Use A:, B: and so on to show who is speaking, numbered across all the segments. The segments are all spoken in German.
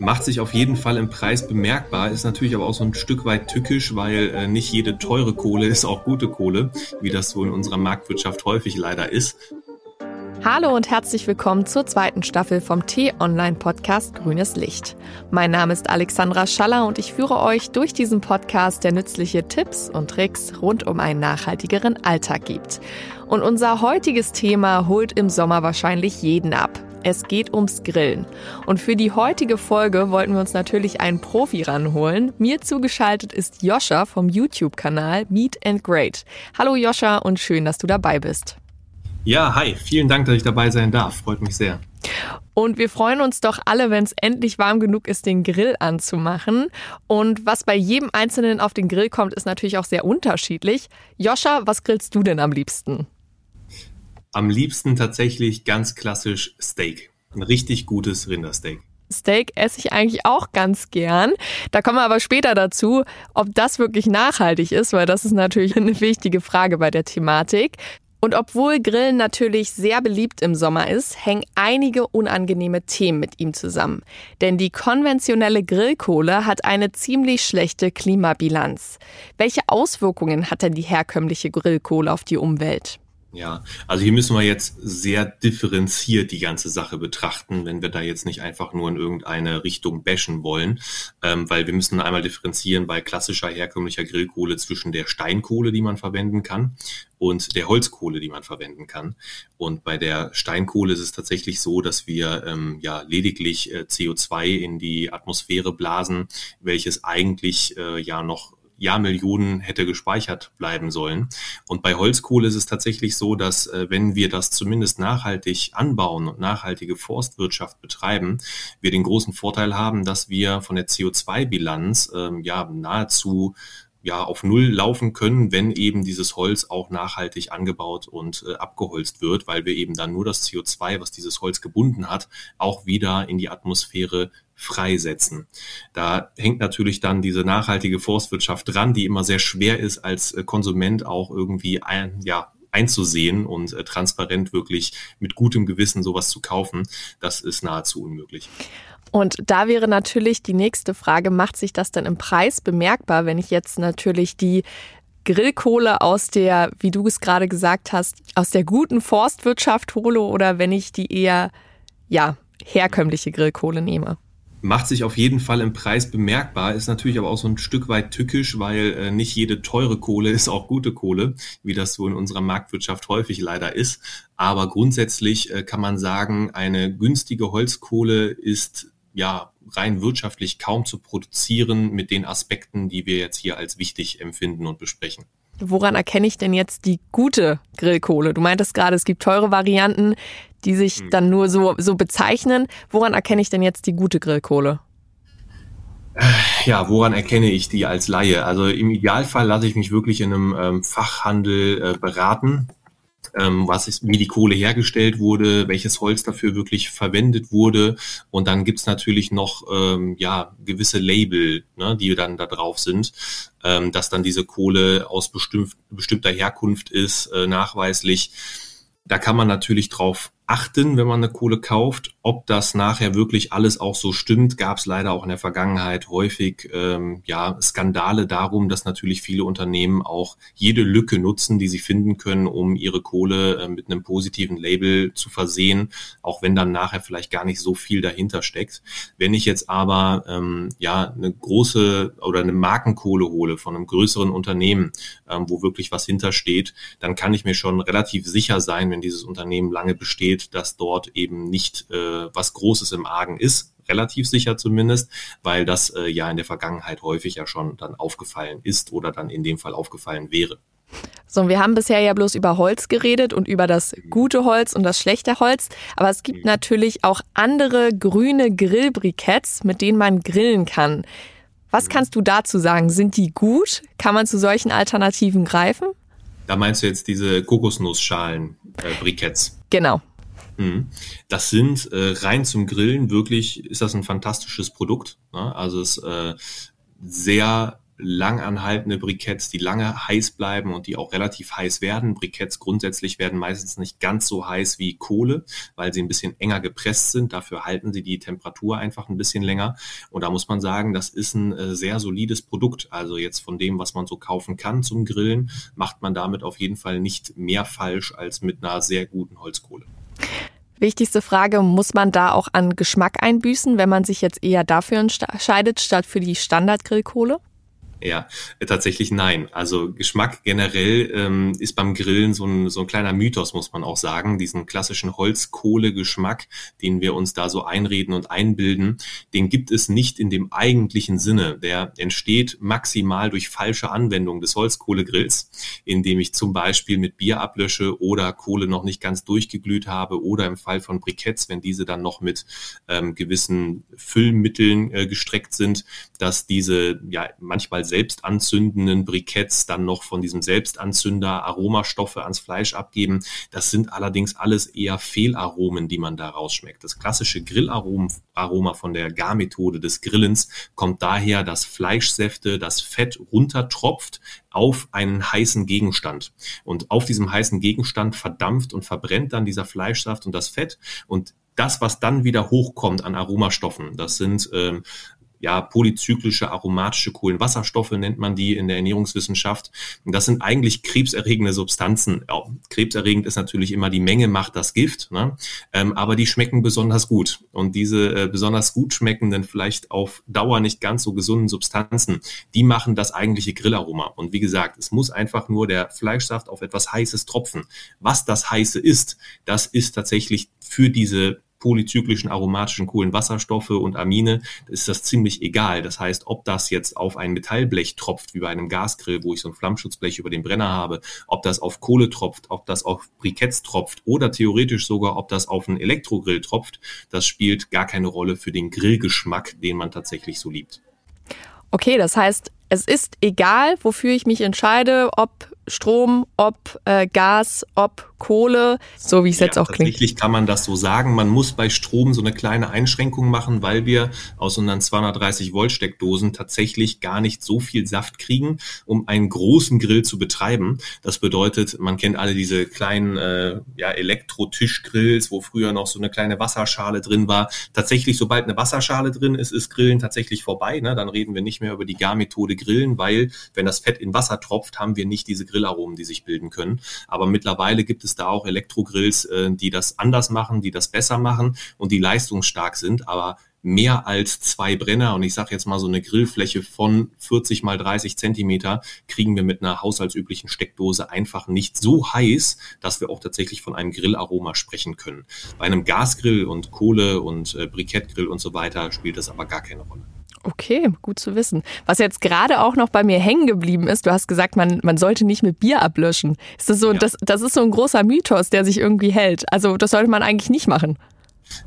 A: Macht sich auf jeden Fall im Preis bemerkbar, ist natürlich aber auch so ein Stück weit tückisch, weil äh, nicht jede teure Kohle ist auch gute Kohle, wie das so in unserer Marktwirtschaft häufig leider ist.
B: Hallo und herzlich willkommen zur zweiten Staffel vom T-Online-Podcast Grünes Licht. Mein Name ist Alexandra Schaller und ich führe euch durch diesen Podcast, der nützliche Tipps und Tricks rund um einen nachhaltigeren Alltag gibt. Und unser heutiges Thema holt im Sommer wahrscheinlich jeden ab. Es geht ums Grillen. Und für die heutige Folge wollten wir uns natürlich einen Profi ranholen. Mir zugeschaltet ist Joscha vom YouTube-Kanal Meet and Great. Hallo Joscha und schön, dass du dabei bist.
A: Ja, hi, vielen Dank, dass ich dabei sein darf. Freut mich sehr.
B: Und wir freuen uns doch alle, wenn es endlich warm genug ist, den Grill anzumachen. Und was bei jedem Einzelnen auf den Grill kommt, ist natürlich auch sehr unterschiedlich. Joscha, was grillst du denn am liebsten?
A: Am liebsten tatsächlich ganz klassisch Steak. Ein richtig gutes Rindersteak.
B: Steak esse ich eigentlich auch ganz gern. Da kommen wir aber später dazu, ob das wirklich nachhaltig ist, weil das ist natürlich eine wichtige Frage bei der Thematik. Und obwohl Grillen natürlich sehr beliebt im Sommer ist, hängen einige unangenehme Themen mit ihm zusammen. Denn die konventionelle Grillkohle hat eine ziemlich schlechte Klimabilanz. Welche Auswirkungen hat denn die herkömmliche Grillkohle auf die Umwelt?
A: Ja, also hier müssen wir jetzt sehr differenziert die ganze Sache betrachten, wenn wir da jetzt nicht einfach nur in irgendeine Richtung bashen wollen, ähm, weil wir müssen einmal differenzieren bei klassischer herkömmlicher Grillkohle zwischen der Steinkohle, die man verwenden kann, und der Holzkohle, die man verwenden kann. Und bei der Steinkohle ist es tatsächlich so, dass wir ähm, ja lediglich äh, CO2 in die Atmosphäre blasen, welches eigentlich äh, ja noch Jahrmillionen hätte gespeichert bleiben sollen. Und bei Holzkohle ist es tatsächlich so, dass äh, wenn wir das zumindest nachhaltig anbauen und nachhaltige Forstwirtschaft betreiben, wir den großen Vorteil haben, dass wir von der CO2-Bilanz ähm, ja nahezu ja auf Null laufen können, wenn eben dieses Holz auch nachhaltig angebaut und äh, abgeholzt wird, weil wir eben dann nur das CO2, was dieses Holz gebunden hat, auch wieder in die Atmosphäre freisetzen. Da hängt natürlich dann diese nachhaltige Forstwirtschaft dran, die immer sehr schwer ist, als äh, Konsument auch irgendwie ein, ja, einzusehen und äh, transparent wirklich mit gutem Gewissen sowas zu kaufen. Das ist nahezu unmöglich.
B: Und da wäre natürlich die nächste Frage, macht sich das denn im Preis bemerkbar, wenn ich jetzt natürlich die Grillkohle aus der, wie du es gerade gesagt hast, aus der guten Forstwirtschaft hole oder wenn ich die eher, ja, herkömmliche Grillkohle nehme?
A: Macht sich auf jeden Fall im Preis bemerkbar, ist natürlich aber auch so ein Stück weit tückisch, weil äh, nicht jede teure Kohle ist auch gute Kohle, wie das so in unserer Marktwirtschaft häufig leider ist. Aber grundsätzlich äh, kann man sagen, eine günstige Holzkohle ist ja rein wirtschaftlich kaum zu produzieren mit den Aspekten, die wir jetzt hier als wichtig empfinden und besprechen.
B: Woran erkenne ich denn jetzt die gute Grillkohle? Du meintest gerade, es gibt teure Varianten, die sich hm. dann nur so, so bezeichnen. Woran erkenne ich denn jetzt die gute Grillkohle?
A: Ja, woran erkenne ich die als Laie? Also im Idealfall lasse ich mich wirklich in einem ähm, Fachhandel äh, beraten ähm, was ist, wie die Kohle hergestellt wurde, welches Holz dafür wirklich verwendet wurde. Und dann gibt's natürlich noch ähm, ja gewisse Label, ne, die dann da drauf sind, ähm, dass dann diese Kohle aus bestimmt, bestimmter Herkunft ist, äh, nachweislich. Da kann man natürlich drauf achten, wenn man eine Kohle kauft. Ob das nachher wirklich alles auch so stimmt, gab es leider auch in der Vergangenheit häufig ähm, ja Skandale darum, dass natürlich viele Unternehmen auch jede Lücke nutzen, die sie finden können, um ihre Kohle äh, mit einem positiven Label zu versehen, auch wenn dann nachher vielleicht gar nicht so viel dahinter steckt. Wenn ich jetzt aber ähm, ja eine große oder eine Markenkohle hole von einem größeren Unternehmen, ähm, wo wirklich was hintersteht, dann kann ich mir schon relativ sicher sein, wenn dieses Unternehmen lange besteht, steht, dass dort eben nicht äh, was Großes im Argen ist, relativ sicher zumindest, weil das äh, ja in der Vergangenheit häufig ja schon dann aufgefallen ist oder dann in dem Fall aufgefallen wäre.
B: So, wir haben bisher ja bloß über Holz geredet und über das gute Holz und das schlechte Holz. Aber es gibt mhm. natürlich auch andere grüne Grillbriketts, mit denen man grillen kann. Was mhm. kannst du dazu sagen? Sind die gut? Kann man zu solchen Alternativen greifen?
A: Da meinst du jetzt diese Kokosnussschalen-Briketts? Äh,
B: genau.
A: Mhm. Das sind äh, rein zum Grillen wirklich, ist das ein fantastisches Produkt. Ne? Also es äh, sehr langanhaltende Briketts, die lange heiß bleiben und die auch relativ heiß werden. Briketts grundsätzlich werden meistens nicht ganz so heiß wie Kohle, weil sie ein bisschen enger gepresst sind. Dafür halten sie die Temperatur einfach ein bisschen länger. Und da muss man sagen, das ist ein äh, sehr solides Produkt. Also jetzt von dem, was man so kaufen kann zum Grillen, macht man damit auf jeden Fall nicht mehr falsch als mit einer sehr guten Holzkohle.
B: Wichtigste Frage, muss man da auch an Geschmack einbüßen, wenn man sich jetzt eher dafür entscheidet, statt für die Standardgrillkohle?
A: Ja, tatsächlich nein. Also Geschmack generell ähm, ist beim Grillen so ein, so ein kleiner Mythos, muss man auch sagen. Diesen klassischen Holzkohle-Geschmack, den wir uns da so einreden und einbilden, den gibt es nicht in dem eigentlichen Sinne. Der entsteht maximal durch falsche Anwendung des Holzkohlegrills, indem ich zum Beispiel mit Bier ablösche oder Kohle noch nicht ganz durchgeglüht habe oder im Fall von Briketts, wenn diese dann noch mit ähm, gewissen Füllmitteln äh, gestreckt sind, dass diese ja manchmal selbst anzündenden Briketts dann noch von diesem Selbstanzünder Aromastoffe ans Fleisch abgeben. Das sind allerdings alles eher Fehlaromen, die man da rausschmeckt. Das klassische Grillaroma von der Garmethode des Grillens kommt daher, dass Fleischsäfte, das Fett runtertropft auf einen heißen Gegenstand. Und auf diesem heißen Gegenstand verdampft und verbrennt dann dieser Fleischsaft und das Fett. Und das, was dann wieder hochkommt an Aromastoffen, das sind ähm, ja, polyzyklische aromatische Kohlenwasserstoffe nennt man die in der Ernährungswissenschaft. Und das sind eigentlich krebserregende Substanzen. Ja, krebserregend ist natürlich immer die Menge macht das Gift, ne? ähm, aber die schmecken besonders gut. Und diese äh, besonders gut schmeckenden, vielleicht auf Dauer nicht ganz so gesunden Substanzen, die machen das eigentliche Grillaroma. Und wie gesagt, es muss einfach nur der Fleischsaft auf etwas Heißes tropfen. Was das Heiße ist, das ist tatsächlich für diese polyzyklischen aromatischen Kohlenwasserstoffe und Amine, ist das ziemlich egal. Das heißt, ob das jetzt auf ein Metallblech tropft, wie bei einem Gasgrill, wo ich so ein Flammschutzblech über den Brenner habe, ob das auf Kohle tropft, ob das auf Briketts tropft oder theoretisch sogar, ob das auf einen Elektrogrill tropft, das spielt gar keine Rolle für den Grillgeschmack, den man tatsächlich so liebt.
B: Okay, das heißt, es ist egal, wofür ich mich entscheide, ob Strom, ob äh, Gas, ob Kohle, so wie es ja, jetzt auch klingt.
A: Tatsächlich kann man das so sagen. Man muss bei Strom so eine kleine Einschränkung machen, weil wir aus unseren 230 Volt Steckdosen tatsächlich gar nicht so viel Saft kriegen, um einen großen Grill zu betreiben. Das bedeutet, man kennt alle diese kleinen äh, ja, Elektro-Tischgrills, wo früher noch so eine kleine Wasserschale drin war. Tatsächlich, sobald eine Wasserschale drin ist, ist Grillen tatsächlich vorbei. Ne? Dann reden wir nicht mehr über die Garmethode Grillen, weil wenn das Fett in Wasser tropft, haben wir nicht diese Grillaromen, die sich bilden können. Aber mittlerweile gibt es da auch Elektrogrills, äh, die das anders machen, die das besser machen und die leistungsstark sind, aber mehr als zwei Brenner und ich sage jetzt mal so eine Grillfläche von 40 mal 30 Zentimeter kriegen wir mit einer haushaltsüblichen Steckdose einfach nicht so heiß, dass wir auch tatsächlich von einem Grillaroma sprechen können. Bei einem Gasgrill und Kohle und äh, Brikettgrill und so weiter spielt das aber gar keine Rolle.
B: Okay, gut zu wissen. Was jetzt gerade auch noch bei mir hängen geblieben ist, du hast gesagt, man, man sollte nicht mit Bier ablöschen. Ist das so, ja. das, das ist so ein großer Mythos, der sich irgendwie hält. Also das sollte man eigentlich nicht machen.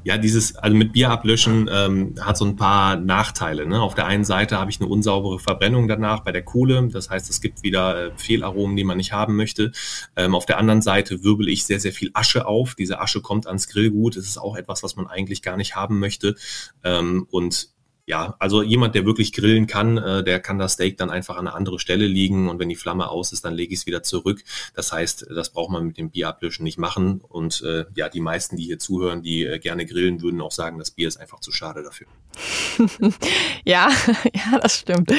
A: Ja, dieses, also mit Bier ablöschen ähm, hat so ein paar Nachteile. Ne? Auf der einen Seite habe ich eine unsaubere Verbrennung danach bei der Kohle. Das heißt, es gibt wieder äh, Fehlaromen, die man nicht haben möchte. Ähm, auf der anderen Seite wirbel ich sehr, sehr viel Asche auf. Diese Asche kommt ans Grillgut. Das ist auch etwas, was man eigentlich gar nicht haben möchte. Ähm, und ja, also jemand, der wirklich grillen kann, äh, der kann das Steak dann einfach an eine andere Stelle liegen und wenn die Flamme aus ist, dann lege ich es wieder zurück. Das heißt, das braucht man mit dem Bier ablöschen nicht machen. Und äh, ja, die meisten, die hier zuhören, die äh, gerne grillen, würden auch sagen, das Bier ist einfach zu schade dafür.
B: ja, ja, das stimmt.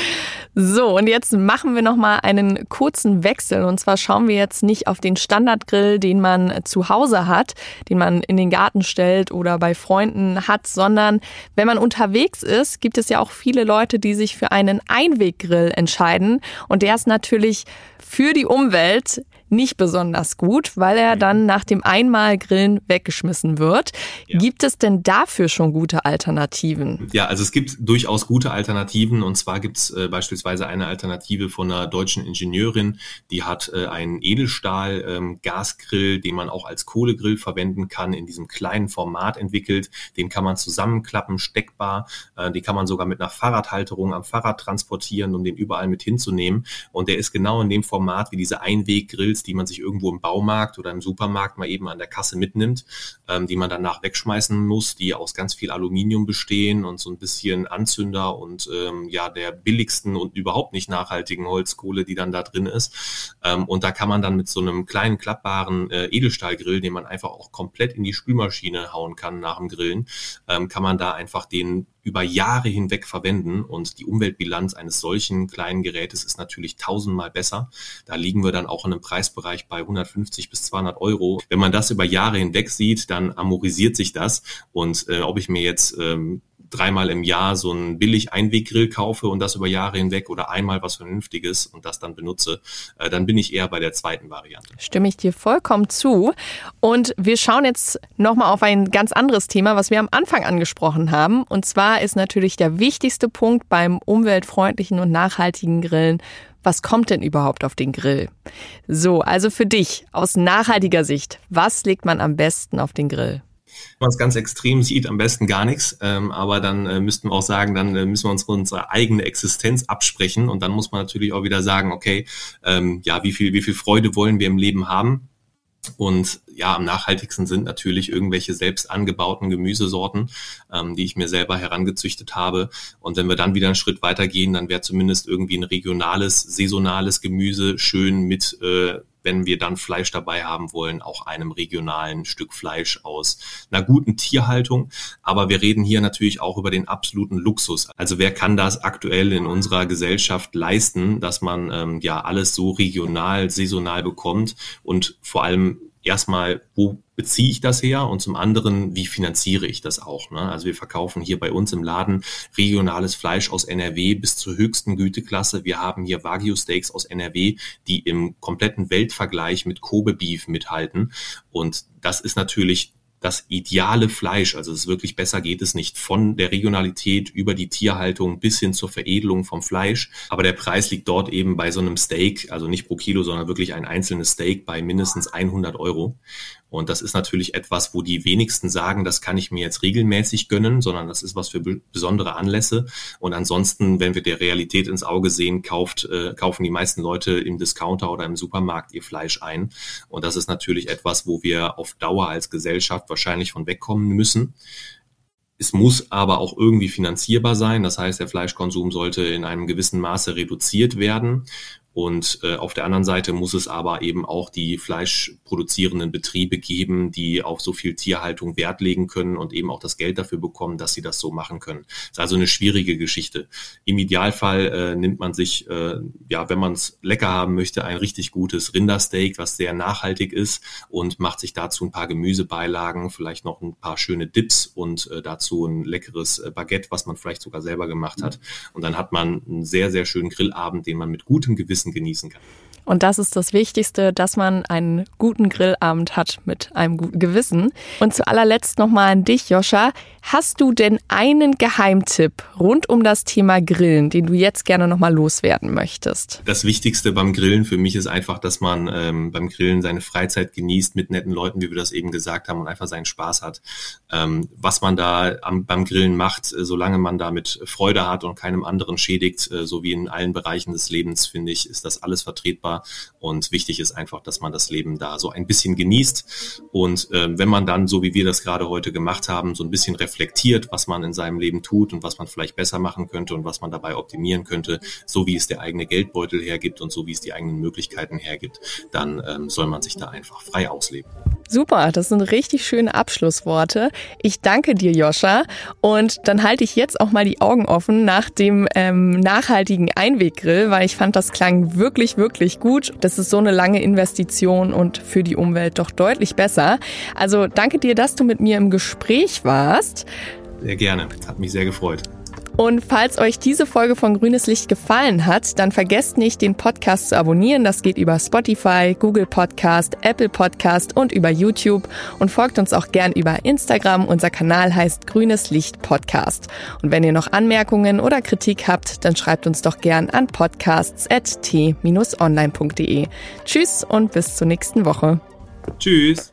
B: So, und jetzt machen wir nochmal einen kurzen Wechsel. Und zwar schauen wir jetzt nicht auf den Standardgrill, den man zu Hause hat, den man in den Garten stellt oder bei Freunden hat, sondern wenn man unterwegs ist, gibt es ja auch viele Leute, die sich für einen Einweggrill entscheiden. Und der ist natürlich für die Umwelt nicht besonders gut, weil er dann nach dem einmal Grillen weggeschmissen wird. Ja. Gibt es denn dafür schon gute Alternativen?
A: Ja, also es gibt durchaus gute Alternativen und zwar gibt es äh, beispielsweise eine Alternative von einer deutschen Ingenieurin, die hat äh, einen Edelstahl-Gasgrill, ähm, den man auch als Kohlegrill verwenden kann, in diesem kleinen Format entwickelt. Den kann man zusammenklappen, steckbar. Äh, den kann man sogar mit einer Fahrradhalterung am Fahrrad transportieren, um den überall mit hinzunehmen. Und der ist genau in dem Format wie diese Einweggrills Grills, die man sich irgendwo im Baumarkt oder im Supermarkt mal eben an der Kasse mitnimmt, ähm, die man danach wegschmeißen muss, die aus ganz viel Aluminium bestehen und so ein bisschen Anzünder und ähm, ja der billigsten und überhaupt nicht nachhaltigen Holzkohle, die dann da drin ist. Ähm, und da kann man dann mit so einem kleinen klappbaren äh, Edelstahlgrill, den man einfach auch komplett in die Spülmaschine hauen kann nach dem Grillen, ähm, kann man da einfach den über Jahre hinweg verwenden und die Umweltbilanz eines solchen kleinen Gerätes ist natürlich tausendmal besser. Da liegen wir dann auch in einem Preisbereich bei 150 bis 200 Euro. Wenn man das über Jahre hinweg sieht, dann amorisiert sich das und äh, ob ich mir jetzt ähm, dreimal im Jahr so einen billig Einweggrill kaufe und das über Jahre hinweg oder einmal was Vernünftiges und das dann benutze, äh, dann bin ich eher bei der zweiten Variante.
B: Stimme ich dir vollkommen zu. Und wir schauen jetzt nochmal auf ein ganz anderes Thema, was wir am Anfang angesprochen haben. Und zwar ist natürlich der wichtigste Punkt beim umweltfreundlichen und nachhaltigen Grillen was kommt denn überhaupt auf den Grill? So, also für dich aus nachhaltiger Sicht, was legt man am besten auf den Grill?
A: Wenn man es ganz extrem sieht, am besten gar nichts. Ähm, aber dann äh, müssten wir auch sagen, dann äh, müssen wir uns unsere eigene Existenz absprechen. Und dann muss man natürlich auch wieder sagen, okay, ähm, ja, wie viel, wie viel Freude wollen wir im Leben haben? Und ja, am nachhaltigsten sind natürlich irgendwelche selbst angebauten Gemüsesorten, ähm, die ich mir selber herangezüchtet habe. Und wenn wir dann wieder einen Schritt weitergehen, dann wäre zumindest irgendwie ein regionales, saisonales Gemüse schön mit äh, wenn wir dann Fleisch dabei haben wollen, auch einem regionalen Stück Fleisch aus einer guten Tierhaltung. Aber wir reden hier natürlich auch über den absoluten Luxus. Also wer kann das aktuell in unserer Gesellschaft leisten, dass man ähm, ja alles so regional, saisonal bekommt und vor allem erstmal, wo beziehe ich das her und zum anderen, wie finanziere ich das auch. Ne? Also wir verkaufen hier bei uns im Laden regionales Fleisch aus NRW bis zur höchsten Güteklasse. Wir haben hier Wagyu Steaks aus NRW, die im kompletten Weltvergleich mit Kobe Beef mithalten. Und das ist natürlich das ideale Fleisch, also es wirklich besser geht es nicht, von der Regionalität über die Tierhaltung bis hin zur Veredelung vom Fleisch. Aber der Preis liegt dort eben bei so einem Steak, also nicht pro Kilo, sondern wirklich ein einzelnes Steak bei mindestens 100 Euro. Und das ist natürlich etwas, wo die wenigsten sagen, das kann ich mir jetzt regelmäßig gönnen, sondern das ist was für besondere Anlässe. Und ansonsten, wenn wir der Realität ins Auge sehen, kauft, äh, kaufen die meisten Leute im Discounter oder im Supermarkt ihr Fleisch ein. Und das ist natürlich etwas, wo wir auf Dauer als Gesellschaft wahrscheinlich von wegkommen müssen. Es muss aber auch irgendwie finanzierbar sein. Das heißt, der Fleischkonsum sollte in einem gewissen Maße reduziert werden. Und äh, auf der anderen Seite muss es aber eben auch die fleischproduzierenden Betriebe geben, die auf so viel Tierhaltung Wert legen können und eben auch das Geld dafür bekommen, dass sie das so machen können. Das ist also eine schwierige Geschichte. Im Idealfall äh, nimmt man sich, äh, ja, wenn man es lecker haben möchte, ein richtig gutes Rindersteak, was sehr nachhaltig ist und macht sich dazu ein paar Gemüsebeilagen, vielleicht noch ein paar schöne Dips und äh, dazu ein leckeres äh, Baguette, was man vielleicht sogar selber gemacht hat. Und dann hat man einen sehr, sehr schönen Grillabend, den man mit gutem Gewissen Wissen genießen kann.
B: Und das ist das Wichtigste, dass man einen guten Grillabend hat mit einem guten Gewissen. Und zu allerletzt nochmal an dich, Joscha. Hast du denn einen Geheimtipp rund um das Thema Grillen, den du jetzt gerne nochmal loswerden möchtest?
A: Das Wichtigste beim Grillen für mich ist einfach, dass man ähm, beim Grillen seine Freizeit genießt mit netten Leuten, wie wir das eben gesagt haben, und einfach seinen Spaß hat. Ähm, was man da am, beim Grillen macht, äh, solange man damit Freude hat und keinem anderen schädigt, äh, so wie in allen Bereichen des Lebens, finde ich, ist das alles vertretbar. Und wichtig ist einfach, dass man das Leben da so ein bisschen genießt. Und äh, wenn man dann, so wie wir das gerade heute gemacht haben, so ein bisschen reflektiert, was man in seinem Leben tut und was man vielleicht besser machen könnte und was man dabei optimieren könnte, so wie es der eigene Geldbeutel hergibt und so wie es die eigenen Möglichkeiten hergibt, dann ähm, soll man sich da einfach frei ausleben.
B: Super, das sind richtig schöne Abschlussworte. Ich danke dir, Joscha. Und dann halte ich jetzt auch mal die Augen offen nach dem ähm, nachhaltigen Einweggrill, weil ich fand, das klang wirklich, wirklich gut. Das ist so eine lange Investition und für die Umwelt doch deutlich besser. Also danke dir, dass du mit mir im Gespräch warst.
A: Sehr gerne, hat mich sehr gefreut.
B: Und falls euch diese Folge von Grünes Licht gefallen hat, dann vergesst nicht, den Podcast zu abonnieren. Das geht über Spotify, Google Podcast, Apple Podcast und über YouTube. Und folgt uns auch gern über Instagram. Unser Kanal heißt Grünes Licht Podcast. Und wenn ihr noch Anmerkungen oder Kritik habt, dann schreibt uns doch gern an podcasts.t-online.de. Tschüss und bis zur nächsten Woche.
A: Tschüss.